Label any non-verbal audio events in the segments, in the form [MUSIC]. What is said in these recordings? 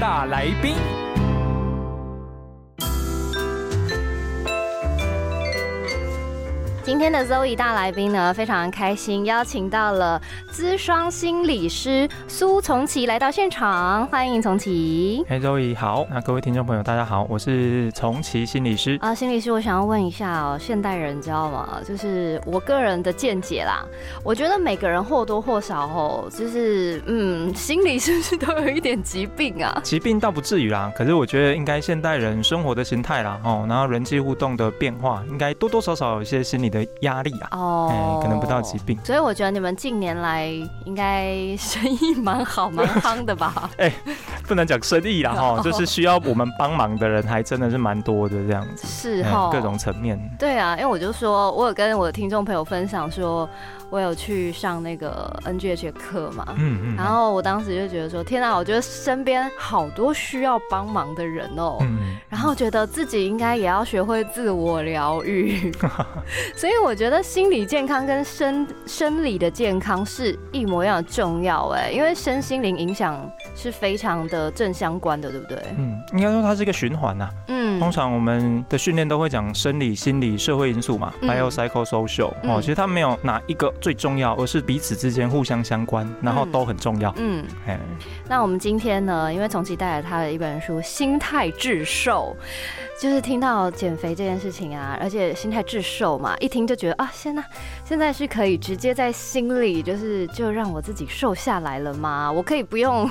大来宾。今天的 Zoe 大来宾呢，非常开心，邀请到了资双心理师苏从奇来到现场，欢迎从奇。嘿，Zoe 好，那各位听众朋友大家好，我是从奇心理师啊，心理师，我想要问一下哦，现代人知道吗？就是我个人的见解啦，我觉得每个人或多或少哦，就是嗯，心理是不是都有一点疾病啊？疾病倒不至于啦，可是我觉得应该现代人生活的形态啦，哦，然后人际互动的变化，应该多多少少有一些心理的。压力啊，哦，可能不到疾病，所以我觉得你们近年来应该生意蛮好、蛮夯的吧？[LAUGHS] 哎，不能讲生意啦，[LAUGHS] 哈，就是需要我们帮忙的人还真的是蛮多的这样子，是哈，各种层面。对啊，因为我就说，我有跟我的听众朋友分享说。我有去上那个 NGH 课嘛，嗯嗯，然后我当时就觉得说，天哪，我觉得身边好多需要帮忙的人哦，嗯，然后觉得自己应该也要学会自我疗愈，[LAUGHS] 所以我觉得心理健康跟生生理的健康是一模一样的重要哎，因为身心灵影响是非常的正相关的，对不对？嗯，应该说它是一个循环呐，嗯，通常我们的训练都会讲生理、心理、社会因素嘛，bio、psycho、social 哦，其实它没有哪一个。最重要，而是彼此之间互相相关，然后都很重要。嗯，哎，那我们今天呢，因为从其带来他的一本书《心态致瘦》。就是听到减肥这件事情啊，而且心态致瘦嘛，一听就觉得啊，现在现在是可以直接在心里，就是就让我自己瘦下来了吗？我可以不用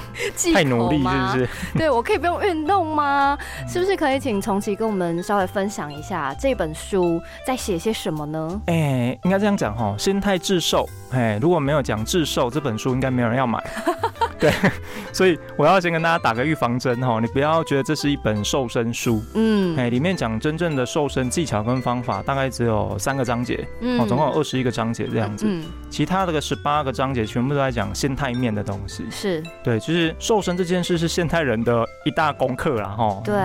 太努力，是不是？对我可以不用运动吗？是不是可以请重启跟我们稍微分享一下这本书在写些什么呢？哎，应该这样讲哈，心态致瘦。哎，如果没有讲致瘦这本书，应该没有人要买。[LAUGHS] 对，所以我要先跟大家打个预防针哈，你不要觉得这是一本瘦身书。嗯。哎，里面讲真正的瘦身技巧跟方法，大概只有三个章节，哦，总共有二十一个章节这样子。嗯，其他的个十八个章节全部都在讲心态面的东西。是，对，就是瘦身这件事是现代人的一大功课啦，哈。对。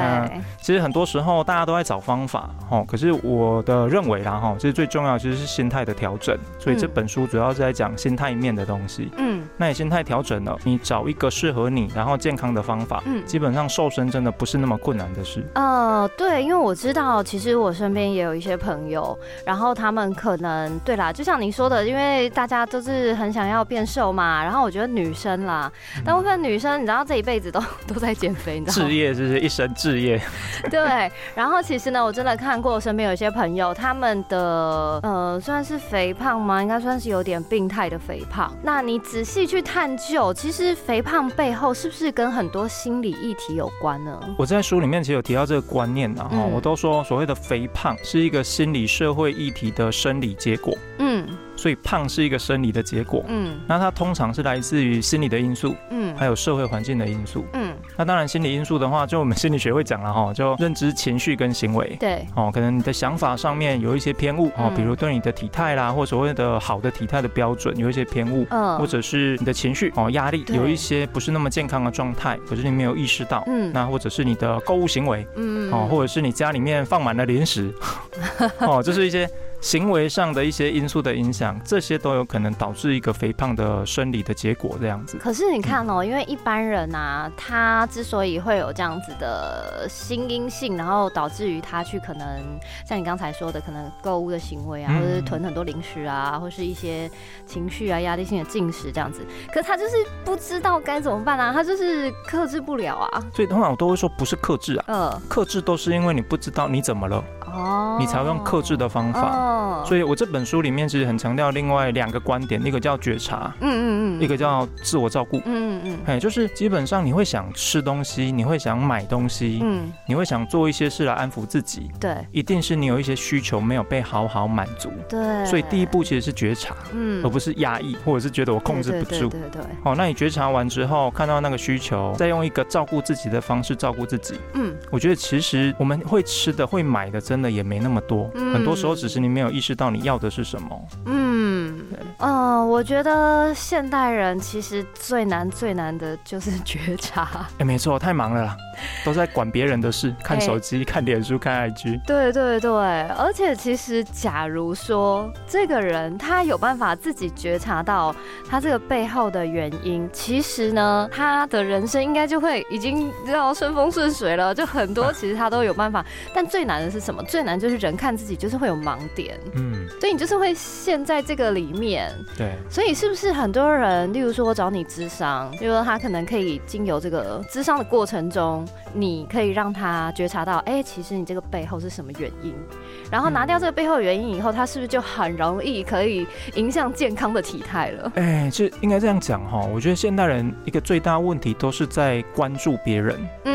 其实很多时候大家都在找方法，哈，可是我的认为啦，哈，其实最重要其实是心态的调整。所以这本书主要是在讲心态面的东西。嗯。那你心态调整了，你找一个适合你然后健康的方法，嗯，基本上瘦身真的不是那么困难的事。呃，对，因为我知道，其实我身边也有一些朋友，然后他们可能，对啦，就像你说的，因为大家都是很想要变瘦嘛，然后我觉得女生啦，大部分女生，你知道这一辈子都都在减肥，你知道吗？置业是不是一生置业？[LAUGHS] 对，然后其实呢，我真的看过，我身边有一些朋友，他们的呃，算是肥胖吗？应该算是有点病态的肥胖。那你仔细去探究，其实肥胖背后是不是跟很多心理议题有关呢？我在书里面其实有提到这个观念的哈。我都说，所谓的肥胖是一个心理社会议题的生理结果。嗯。所以胖是一个生理的结果，嗯，那它通常是来自于心理的因素，嗯，还有社会环境的因素，嗯，那当然心理因素的话，就我们心理学会讲了哈，就认知、情绪跟行为，对，哦，可能你的想法上面有一些偏误，哦，比如对你的体态啦，或所谓的好的体态的标准有一些偏误，嗯，或者是你的情绪哦，压力有一些不是那么健康的状态，可是你没有意识到，嗯，那或者是你的购物行为，嗯，哦，或者是你家里面放满了零食，[LAUGHS] 哦，这是一些。行为上的一些因素的影响，这些都有可能导致一个肥胖的生理的结果这样子。可是你看哦，因为一般人啊，他之所以会有这样子的心因性，然后导致于他去可能像你刚才说的，可能购物的行为啊，或者是囤很多零食啊，或是一些情绪啊、压力性的进食这样子。可他就是不知道该怎么办啊，他就是克制不了啊。所以通常我都会说，不是克制啊，嗯，克制都是因为你不知道你怎么了。哦，你才会用克制的方法。所以我这本书里面其实很强调另外两个观点，一个叫觉察，嗯嗯嗯，一个叫自我照顾，嗯嗯，哎，就是基本上你会想吃东西，你会想买东西，嗯，你会想做一些事来安抚自己，对，一定是你有一些需求没有被好好满足，对，所以第一步其实是觉察，嗯，而不是压抑，或者是觉得我控制不住，对对，好，那你觉察完之后，看到那个需求，再用一个照顾自己的方式照顾自己，嗯，我觉得其实我们会吃的、会买的，真的也没那么多，很多时候只是你没有没有意识到你要的是什么，嗯，我觉得现代人其实最难、最难的就是 [LAUGHS] 觉察，哎，没错，太忙了啦。都在管别人的事，看手机、看脸书、看 IG。对对对，而且其实，假如说这个人他有办法自己觉察到他这个背后的原因，其实呢，他的人生应该就会已经知道顺风顺水了。就很多 [LAUGHS] 其实他都有办法，但最难的是什么？最难就是人看自己就是会有盲点。嗯，所以你就是会陷在这个里面。对，所以是不是很多人，例如说我找你咨商，例如说他可能可以经由这个咨商的过程中。你可以让他觉察到，哎，其实你这个背后是什么原因，然后拿掉这个背后的原因以后，他是不是就很容易可以影响健康的体态了？哎，就应该这样讲哈。我觉得现代人一个最大问题都是在关注别人，嗯，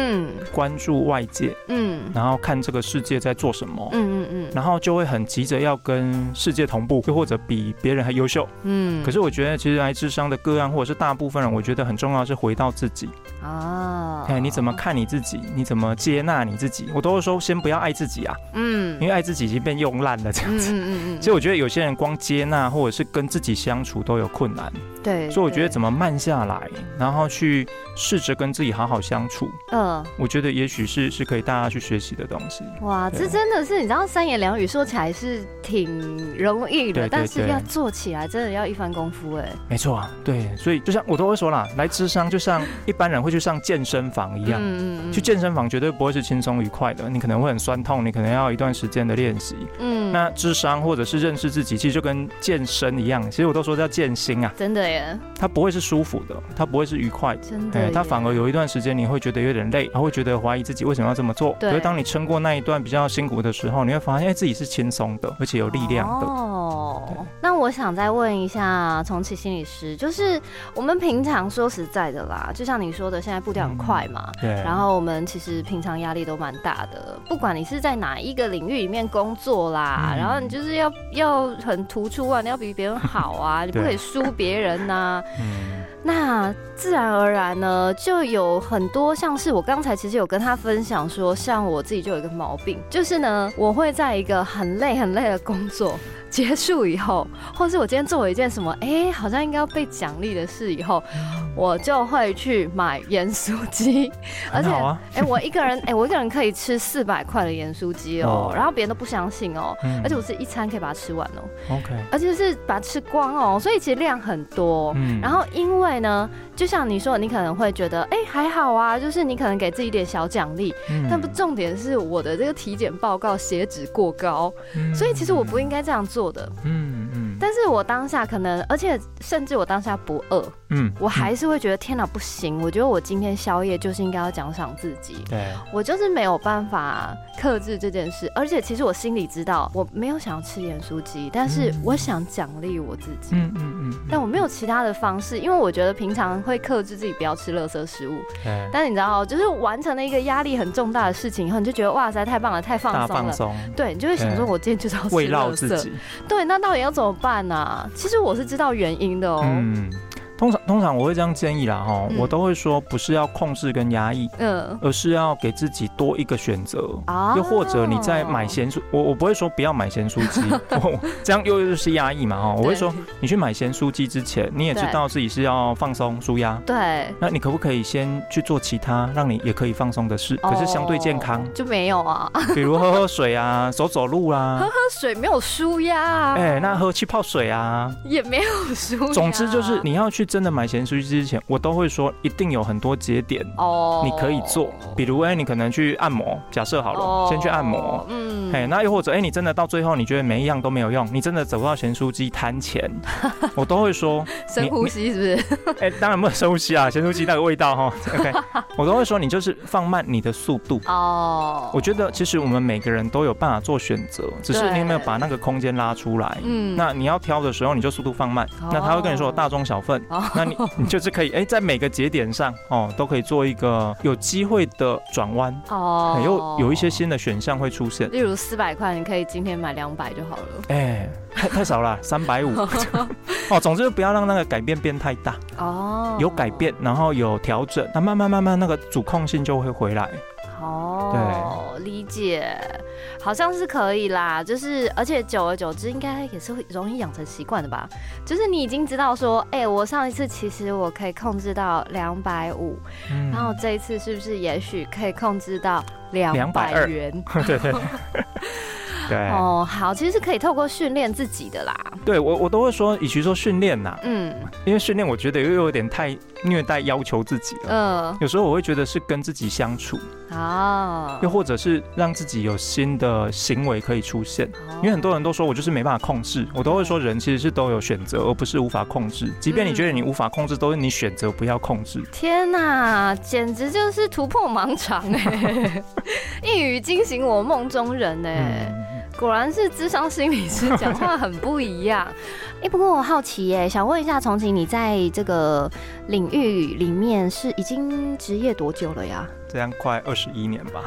关注外界，嗯，然后看这个世界在做什么，嗯嗯嗯，然后就会很急着要跟世界同步，又或者比别人还优秀，嗯。可是我觉得其实来智商的个案，或者是大部分人，我觉得很重要是回到自己啊，哎，你怎么看你自己？你怎么接纳你自己？我都是说，先不要爱自己啊，嗯，因为爱自己已经被用烂了这样子。嗯嗯嗯。所以我觉得有些人光接纳或者是跟自己相处都有困难。对。所以我觉得怎么慢下来，然后去试着跟自己好好相处。嗯。我觉得也许是是可以大家去学习的东西。哇，这真的是你知道三言两语说起来是挺容易的，但是要做起来真的要一番功夫哎。没错啊，对，所以就像我都会说啦，来智商就像一般人会去上健身房一样。嗯嗯嗯。去健身房绝对不会是轻松愉快的，你可能会很酸痛，你可能要一段时间的练习。嗯，那智商或者是认识自己，其实就跟健身一样，其实我都说叫健心啊。真的耶，它不会是舒服的，它不会是愉快的，真的。它反而有一段时间你会觉得有点累，还会觉得怀疑自己为什么要这么做。对。可是当你撑过那一段比较辛苦的时候，你会发现自己是轻松的，而且有力量的。哦。那我想再问一下重启心理师，就是我们平常说实在的啦，就像你说的，现在步调很快嘛。对。然后我们其实平常压力都蛮大的，不管你是在哪一个领域里面工作啦，然后你就是要要很突出啊，你要比别人好啊，你不可以输别人呐。嗯，那自然而然呢，就有很多像是我刚才其实有跟他分享说，像我自己就有一个毛病，就是呢，我会在一个很累很累的工作。结束以后，或是我今天做了一件什么，哎，好像应该要被奖励的事以后，我就会去买盐酥鸡，而且，哎，我一个人，哎，我一个人可以吃四百块的盐酥鸡哦，然后别人都不相信哦，而且我是一餐可以把它吃完哦，OK，而且是把它吃光哦，所以其实量很多，嗯，然后因为呢，就像你说，你可能会觉得，哎，还好啊，就是你可能给自己一点小奖励，但不重点是我的这个体检报告血脂过高，所以其实我不应该这样做。做的，嗯嗯，但是我当下可能，而且甚至我当下不饿，嗯，我还是会觉得天哪，不行！我觉得我今天宵夜就是应该要奖赏自己，对，我就是没有办法克制这件事，而且其实我心里知道我没有想要吃盐酥鸡，但是我想奖励我自己，嗯嗯嗯，但我没有其他的方式，因为我觉得平常会克制自己不要吃垃圾食物，对，但是你知道，就是完成了一个压力很重大的事情以后，你就觉得哇塞，太棒了，太放松了，对你就会想说，我今天就是要吃垃圾。对，那到底要怎么办办呐？其实我是知道原因的哦。通常通常我会这样建议啦，哈，我都会说不是要控制跟压抑，嗯，而是要给自己多一个选择，又或者你在买咸酥，我我不会说不要买咸酥鸡，[LAUGHS] 这样又又是压抑嘛，哈，我会说你去买咸酥鸡之前，你也知道自己是要放松舒压，对，那你可不可以先去做其他让你也可以放松的事，可是相对健康？就没有啊，比如喝喝水啊，[LAUGHS] 走走路啊，喝喝水没有舒压啊，哎，那喝气泡水啊，也没有舒，总之就是你要去。真的买咸酥鸡之前，我都会说一定有很多节点哦，你可以做。比如哎，你可能去按摩，假设好了，先去按摩。嗯，哎，那又或者哎，你真的到最后你觉得每一样都没有用，你真的走到咸酥鸡摊前，[LAUGHS] 我都会说深呼吸是不是？哎，当然不能深呼吸啊，[LAUGHS] 咸酥鸡那个味道哈。OK，[LAUGHS] 我都会说你就是放慢你的速度哦。我觉得其实我们每个人都有办法做选择，只是你有没有把那个空间拉出来。嗯，那你要挑的时候你就速度放慢，那他会跟你说大中小份，那你你就是可以哎在每个节点上哦都可以做一个有机会的转弯哦，又有一些新的选项会出现，例如四百块你可以今天买两百就好了。哎。太太少了，[LAUGHS] 三百五 [LAUGHS] 哦。总之不要让那个改变变太大哦。有改变，然后有调整，那慢慢慢慢那个主控性就会回来。哦，对，理解，好像是可以啦。就是而且久而久之，应该也是会容易养成习惯的吧。就是你已经知道说，哎，我上一次其实我可以控制到两百五，然后这一次是不是也许可以控制到两百元？对 [LAUGHS] 对。对 [LAUGHS] 哦，好，其实是可以透过训练自己的啦。对我，我都会说，与其说训练呐，嗯，因为训练我觉得又有点太虐待要求自己了。嗯，有时候我会觉得是跟自己相处啊，又或者是让自己有新的行为可以出现。因为很多人都说我就是没办法控制，我都会说人其实是都有选择，而不是无法控制。即便你觉得你无法控制，都是你选择不要控制。天哪，简直就是突破盲肠哎！[LAUGHS] 一语惊醒我梦中人哎。果然是智商心理师讲话很不一样。[LAUGHS] 哎，不过我好奇耶，想问一下重庆，你在这个领域里面是已经职业多久了呀？这样快二十一年吧。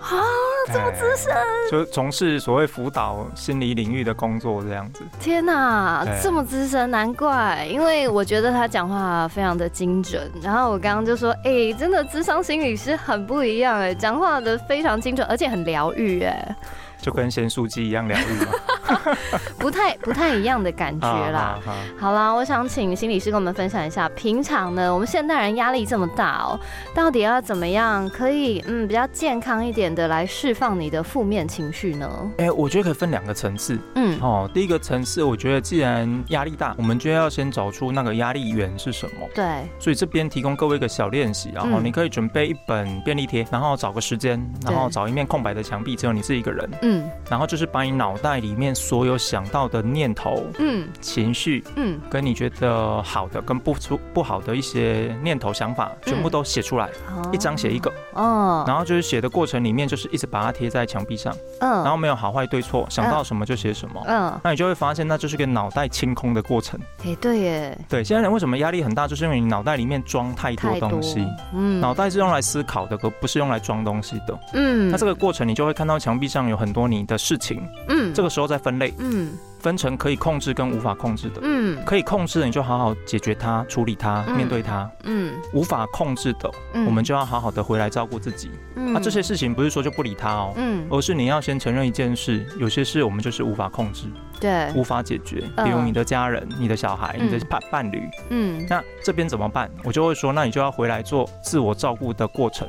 啊，这么资深，就从事所谓辅导心理领域的工作这样子。天哪，这么资深，难怪，因为我觉得他讲话非常的精准。然后我刚刚就说，哎，真的智商心理师很不一样哎，讲话的非常精准，而且很疗愈哎。就跟咸酥鸡一样疗愈吗？[LAUGHS] [LAUGHS] 不太不太一样的感觉啦。好啦，我想请心理师跟我们分享一下，平常呢，我们现代人压力这么大哦，到底要怎么样可以嗯比较健康一点的来释放你的负面情绪呢？哎，我觉得可以分两个层次。嗯，哦，第一个层次，我觉得既然压力大，我们就要先找出那个压力源是什么。对。所以这边提供各位一个小练习，然后你可以准备一本便利贴，然后找个时间，然后找一面空白的墙壁，只有你自己一个人。嗯。嗯，然后就是把你脑袋里面所有想到的念头、嗯，情绪，嗯，跟你觉得好的跟不出不好的一些念头想法，全部都写出来，一张写一个，哦，然后就是写的过程里面就是一直把它贴在墙壁上，嗯，然后没有好坏对错，想到什么就写什么，嗯，那你就会发现那就是个脑袋清空的过程。哎，对耶，对，现在人为什么压力很大，就是因为你脑袋里面装太多东西，嗯，脑袋是用来思考的，可不是用来装东西的，嗯，那这个过程你就会看到墙壁上有很多。你的事情，嗯，这个时候再分类，嗯。分成可以控制跟无法控制的，嗯，可以控制的你就好好解决它、处理它、面对它，嗯，无法控制的，我们就要好好的回来照顾自己。嗯。那这些事情不是说就不理他哦，嗯，而是你要先承认一件事，有些事我们就是无法控制，对，无法解决，比如你的家人、你的小孩、你的伴伴侣，嗯，那这边怎么办？我就会说，那你就要回来做自我照顾的过程，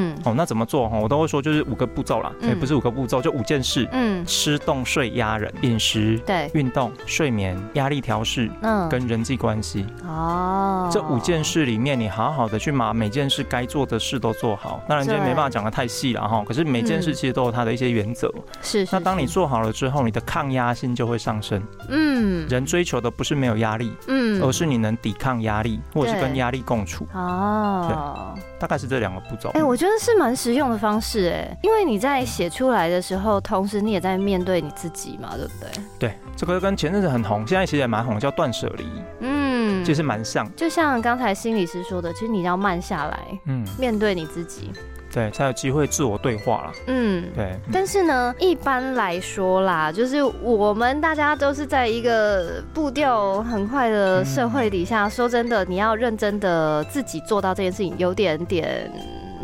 嗯，哦，那怎么做哈？我都会说就是五个步骤啦，也不是五个步骤，就五件事，嗯，吃、动、睡、压人、饮食。对，运动、睡眠、压力调试，嗯，跟人际关系，哦，这五件事里面，你好好的去把每件事该做的事都做好。当然，今天没办法讲的太细了哈。可是每件事其实都有它的一些原则。是。那当你做好了之后，你的抗压性就会上升。嗯。人追求的不是没有压力，嗯，而是你能抵抗压力，或者是跟压力共处。哦。对。大概是这两个步骤。哎，我觉得是蛮实用的方式哎，因为你在写出来的时候，同时你也在面对你自己嘛，对不对？对。这个跟前阵子很红，现在其实也蛮红，叫断舍离。嗯，其实蛮像。就像刚才心理师说的，其实你要慢下来，嗯，面对你自己，对，才有机会自我对话了。嗯，对。但是呢，一般来说啦，就是我们大家都是在一个步调很快的社会底下，说真的，你要认真的自己做到这件事情，有点点。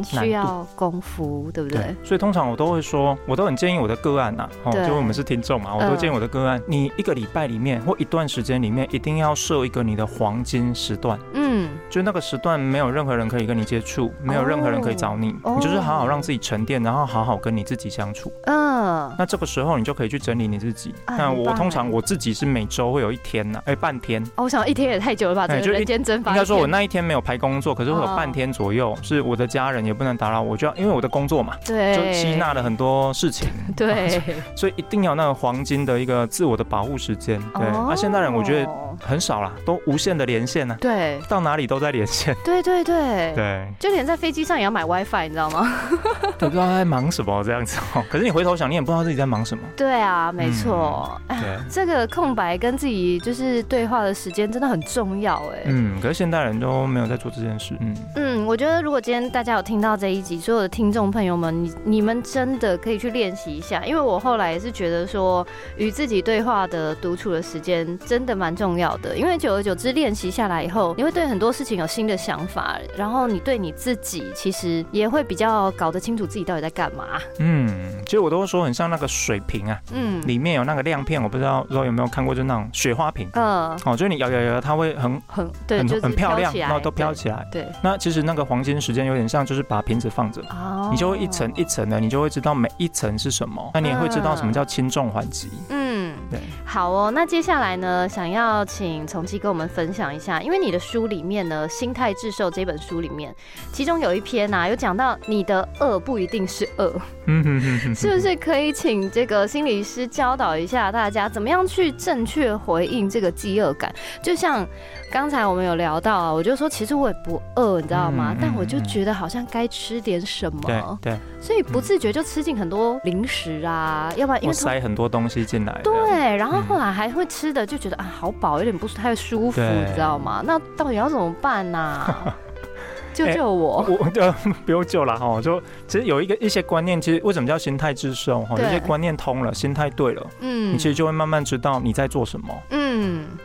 需要功夫，对不对？所以通常我都会说，我都很建议我的个案呐，哦，就我们是听众嘛，我都建议我的个案，你一个礼拜里面或一段时间里面，一定要设一个你的黄金时段，嗯，就那个时段没有任何人可以跟你接触，没有任何人可以找你，你就是好好让自己沉淀，然后好好跟你自己相处，嗯，那这个时候你就可以去整理你自己。那我通常我自己是每周会有一天呢，哎，半天。哦，我想一天也太久了吧？就人间蒸发。应该说，我那一天没有排工作，可是会有半天左右是我的家人也不能打扰我，就要因为我的工作嘛，对，就吸纳了很多事情，[LAUGHS] 对，所以一定要那个黄金的一个自我的保护时间。对，那现代人我觉得很少啦，都无限的连线呢，对，到哪里都在连线，对对对对，就连在飞机上也要买 WiFi，你知道吗？[LAUGHS] 都不知道在忙什么这样子哦。可是你回头想，你也不知道自己在忙什么。对啊，没错。对，这个空白跟自己就是对话的时间真的很重要哎。嗯，可是现代人都没有在做这件事。嗯嗯，我觉得如果今天大家有听到这一集，所有的听众朋友们，你你们真的可以去练习一下，因为我后来也是觉得说，与自己对话的独处的时间真的蛮重要的。因为久而久之练习下来以后，你会对很多事情有新的想法，然后你对你自己其实也会比较搞得清楚自己到底在干嘛。嗯，其实我都会说很像那个水瓶啊，嗯，里面有那个亮片，我不知道不知道有没有看过，就那种雪花瓶。嗯，哦，就是你摇摇摇，它会很很对，很很漂亮，然后都飘起来。对，那其实那个黄金时间有点像，就是把瓶子放着，你就会一层一层的，你就会知道每一层是什么，那你也会知道什么叫轻重缓急。嗯，对。好哦，那接下来呢，想要请从基跟我们分享一下，因为你的书里面呢，《心态致瘦》这本书里面，其中有一篇呐，有讲到你的饿不一定是饿，[LAUGHS] 是不是可以请这个心理师教导一下大家，怎么样去正确回应这个饥饿感？就像。刚才我们有聊到啊，我就说其实我也不饿，你知道吗？但我就觉得好像该吃点什么，对对，所以不自觉就吃进很多零食啊，要不然因为塞很多东西进来，对，然后后来还会吃的就觉得啊好饱，有点不太舒服，你知道吗？那到底要怎么办呢？[LAUGHS] 救救我！我呃 [LAUGHS] 不用救了哈，就其实有一个一些观念，其实为什么叫心态致胜哈？有些观念通了，心态对了，嗯，你其实就会慢慢知道你在做什么。嗯，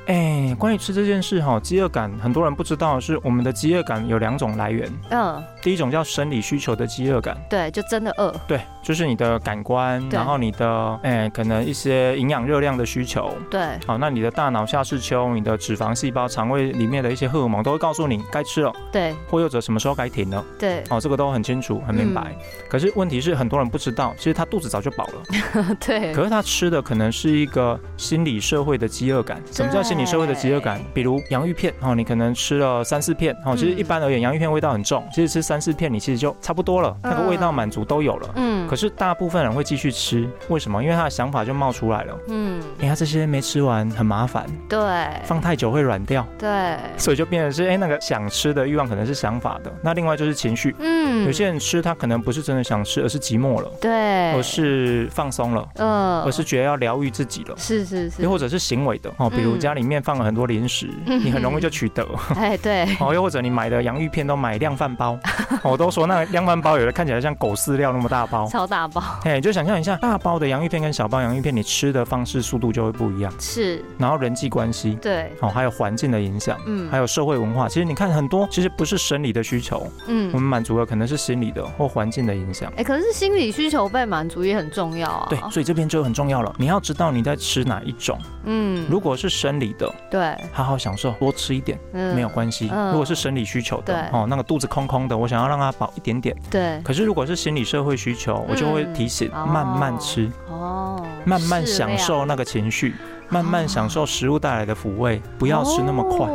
哎，关于吃这件事哈，饥饿感很多人不知道是我们的饥饿感有两种来源。嗯，第一种叫生理需求的饥饿感，对，就真的饿。对，就是你的感官，然后你的哎可能一些营养热量的需求。对，好，那你的大脑下视丘、你的脂肪细胞、肠胃里面的一些荷尔蒙都会告诉你该吃了。对，或有者。什么时候该停了？对，哦，这个都很清楚、很明白。可是问题是，很多人不知道，其实他肚子早就饱了。[LAUGHS] 对。可是他吃的可能是一个心理社会的饥饿感。什么叫心理社会的饥饿感？比如洋芋片，哦，你可能吃了三四片，哦，其实一般而言，洋芋片味道很重，其实吃三四片，你其实就差不多了，那个味道满足都有了。嗯。可是大部分人会继续吃，为什么？因为他的想法就冒出来了。嗯。你看这些没吃完很麻烦。对。放太久会软掉。对。所以就变成是，哎，那个想吃的欲望可能是想法。的那另外就是情绪，嗯，有些人吃他可能不是真的想吃，而是寂寞了，对，而是放松了，嗯，而是觉得要疗愈自己了，是是是，又或者是行为的哦，比如家里面放了很多零食，你很容易就取得，哎对，[LAUGHS] 哦，又或者你买的洋芋片都买量饭包，[LAUGHS] 我都说那个量饭包有的看起来像狗饲料那么大包，超大包，哎，就想象一下大包的洋芋片跟小包洋芋片，你吃的方式速度就会不一样，是，然后人际关系，对，哦，还有环境的影响，嗯，还有社会文化，其实你看很多其实不是生理的需求。嗯，我们满足的可能是心理的或环境的影响。哎，可是心理需求被满足也很重要啊。对，所以这边就很重要了。你要知道你在吃哪一种。嗯，如果是生理的，对，好好享受，多吃一点，没有关系。如果是生理需求的，哦，那个肚子空空的，我想要让它饱一点点。对。可是如果是心理社会需求，我就会提醒慢慢吃，哦，慢慢享受那个情绪，慢慢享受食物带来的抚慰，不要吃那么快。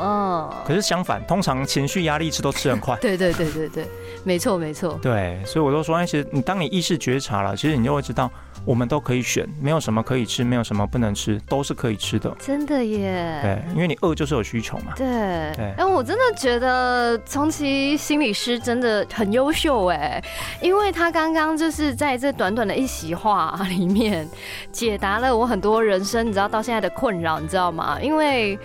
嗯，可是相反，通常情绪压力吃都吃很快。[LAUGHS] 对对对对对，没错没错。对，所以我都说，其实你当你意识觉察了，其实你就会知道。我们都可以选，没有什么可以吃，没有什么不能吃，都是可以吃的。真的耶。对，因为你饿就是有需求嘛。对。对。哎，我真的觉得从其心理师真的很优秀哎，因为他刚刚就是在这短短的一席话里面，解答了我很多人生，你知道到现在的困扰，你知道吗？因为。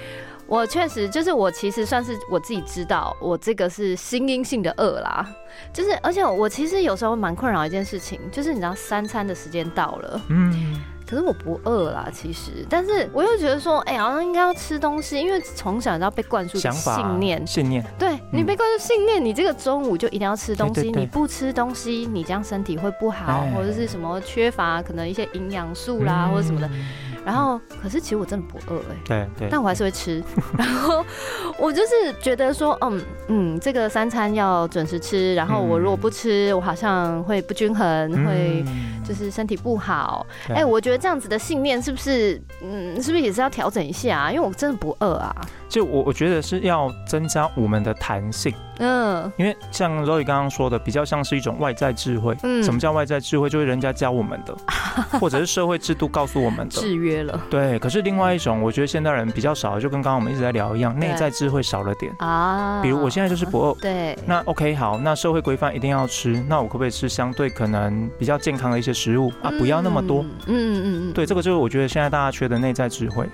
我确实就是我，其实算是我自己知道，我这个是心因性的饿啦。就是，而且我其实有时候蛮困扰一件事情，就是你知道三餐的时间到了，嗯，可是我不饿啦，其实，但是我又觉得说，哎，好像应该要吃东西，因为从小就要被灌输信念，信念，对你被灌输信念，你这个中午就一定要吃东西，你不吃东西，你这样身体会不好，或者是什么缺乏可能一些营养素啦，或者什么的。然后，可是其实我真的不饿哎，对对，但我还是会吃。[LAUGHS] 然后我就是觉得说，嗯嗯，这个三餐要准时吃。然后我如果不吃，我好像会不均衡，会就是身体不好。哎，我觉得这样子的信念是不是，嗯，是不是也是要调整一下？啊因为我真的不饿啊。就我我觉得是要增加我们的弹性。嗯，因为像 Roy 刚刚说的，比较像是一种外在智慧。嗯，什么叫外在智慧？就是人家教我们的，或者是社会制度告诉我们的。[LAUGHS] 制约了。对，可是另外一种，我觉得现代人比较少，就跟刚刚我们一直在聊一样，内在智慧少了点啊。比如我现在就是不饿。对。那 OK 好，那社会规范一定要吃，那我可不可以吃相对可能比较健康的一些食物啊？不要那么多。嗯嗯嗯。对，这个就是我觉得现在大家缺的内在智慧。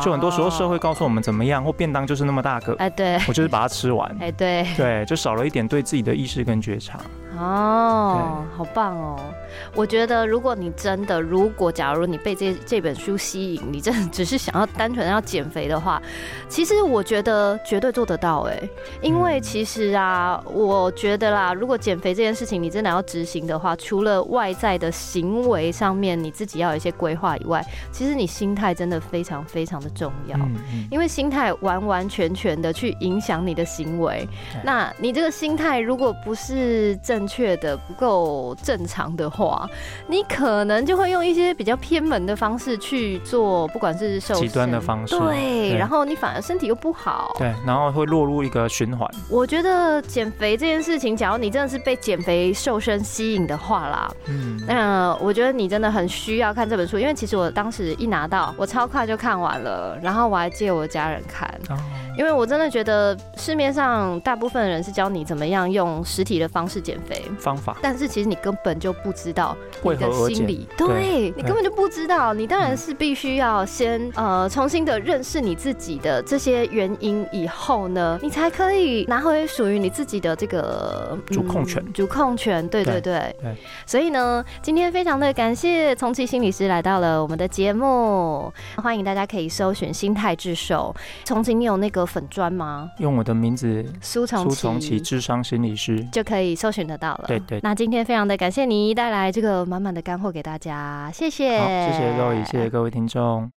就很多时候社会告诉我们怎么样，或便当就是那么大个，哎，对，我就是把它吃完，哎，对，对，就少了一点对自己的意识跟觉察。哦，好棒哦！我觉得，如果你真的，如果假如你被这这本书吸引，你真的只是想要单纯要减肥的话，其实我觉得绝对做得到哎。因为其实啊，我觉得啦，如果减肥这件事情你真的要执行的话，除了外在的行为上面你自己要有一些规划以外，其实你心态真的非常非常的重要。因为心态完完全全的去影响你的行为。那你这个心态如果不是正确的不够正常的话，你可能就会用一些比较偏门的方式去做，不管是瘦极端的方式，对，然后你反而身体又不好，对，然后会落入一个循环。我觉得减肥这件事情，假如你真的是被减肥瘦身吸引的话啦，嗯，那我觉得你真的很需要看这本书，因为其实我当时一拿到，我超快就看完了，然后我还借我家人看。因为我真的觉得市面上大部分人是教你怎么样用实体的方式减肥方法，但是其实你根本就不知道你的心理，对你根本就不知道。你当然是必须要先呃重新的认识你自己的这些原因以后呢，你才可以拿回属于你自己的这个主控权。主控权，对对对。对。所以呢，今天非常的感谢重启心理师来到了我们的节目，欢迎大家可以搜寻心态之手。重庆，你有那个。粉砖吗？用我的名字苏从重启智商心理师就可以搜寻得到了。对对。那今天非常的感谢你带来这个满满的干货给大家，谢谢。好，谢谢各位，谢谢各位听众。